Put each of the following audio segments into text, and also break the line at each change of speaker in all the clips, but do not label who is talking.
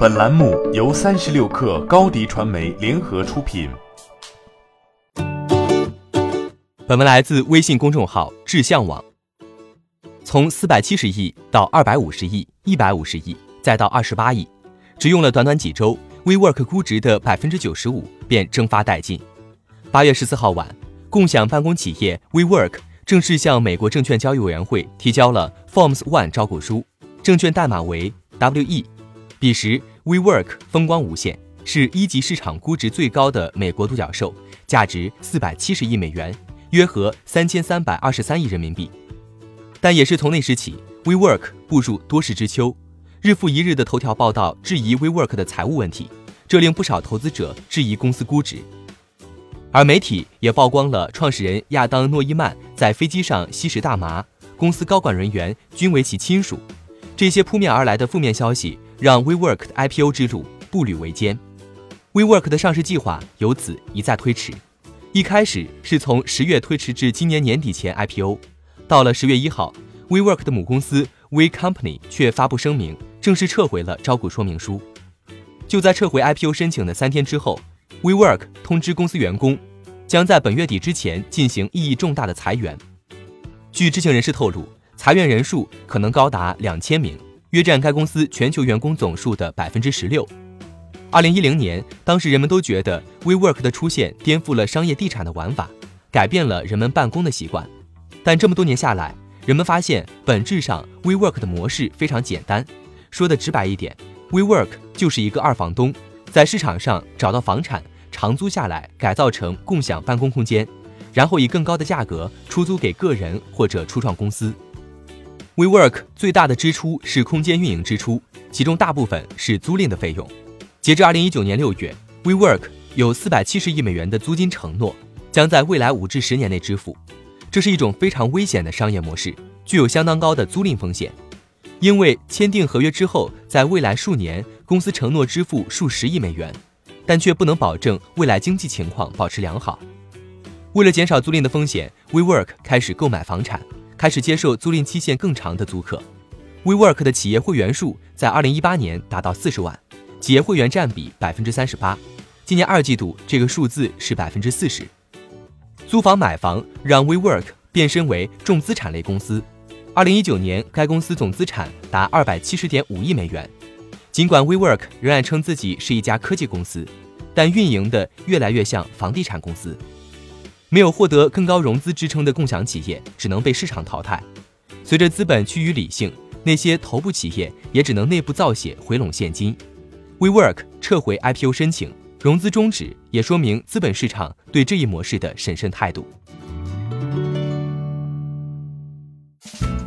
本栏目由三十六氪高低传媒联合出品。
本文来自微信公众号志向网。从四百七十亿到二百五十亿、一百五十亿，再到二十八亿，只用了短短几周，WeWork 估值的百分之九十五便蒸发殆尽。八月十四号晚，共享办公企业 WeWork 正式向美国证券交易委员会提交了 Forms One 招股书，证券代码为 WE。彼时，WeWork 风光无限，是一级市场估值最高的美国独角兽，价值四百七十亿美元，约合三千三百二十三亿人民币。但也是从那时起，WeWork 步入多事之秋，日复一日的头条报道质疑 WeWork 的财务问题，这令不少投资者质疑公司估值。而媒体也曝光了创始人亚当诺伊曼在飞机上吸食大麻，公司高管人员均为其亲属。这些扑面而来的负面消息。让 WeWork 的 IPO 之路步履维艰，WeWork 的上市计划由此一再推迟。一开始是从十月推迟至今年年底前 IPO，到了十月一号，WeWork 的母公司 We Company 却发布声明，正式撤回了招股说明书。就在撤回 IPO 申请的三天之后，WeWork 通知公司员工，将在本月底之前进行意义重大的裁员。据知情人士透露，裁员人数可能高达两千名。约占该公司全球员工总数的百分之十六。二零一零年，当时人们都觉得 WeWork 的出现颠覆了商业地产的玩法，改变了人们办公的习惯。但这么多年下来，人们发现本质上 WeWork 的模式非常简单。说的直白一点，WeWork 就是一个二房东，在市场上找到房产，长租下来，改造成共享办公空间，然后以更高的价格出租给个人或者初创公司。WeWork 最大的支出是空间运营支出，其中大部分是租赁的费用。截至二零一九年六月，WeWork 有四百七十亿美元的租金承诺，将在未来五至十年内支付。这是一种非常危险的商业模式，具有相当高的租赁风险。因为签订合约之后，在未来数年，公司承诺支付数十亿美元，但却不能保证未来经济情况保持良好。为了减少租赁的风险，WeWork 开始购买房产。开始接受租赁期限更长的租客，WeWork 的企业会员数在二零一八年达到四十万，企业会员占比百分之三十八。今年二季度这个数字是百分之四十。租房买房让 WeWork 变身为重资产类公司。二零一九年，该公司总资产达二百七十点五亿美元。尽管 WeWork 仍然称自己是一家科技公司，但运营的越来越像房地产公司。没有获得更高融资支撑的共享企业只能被市场淘汰。随着资本趋于理性，那些头部企业也只能内部造血回笼现金。WeWork 撤回 IPO 申请，融资终止，也说明资本市场对这一模式的审慎态度。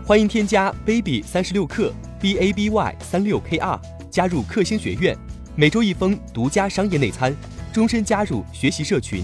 欢迎添加 baby 三十六克 b a b y 三六 k r 加入克星学院，每周一封独家商业内参，终身加入学习社群。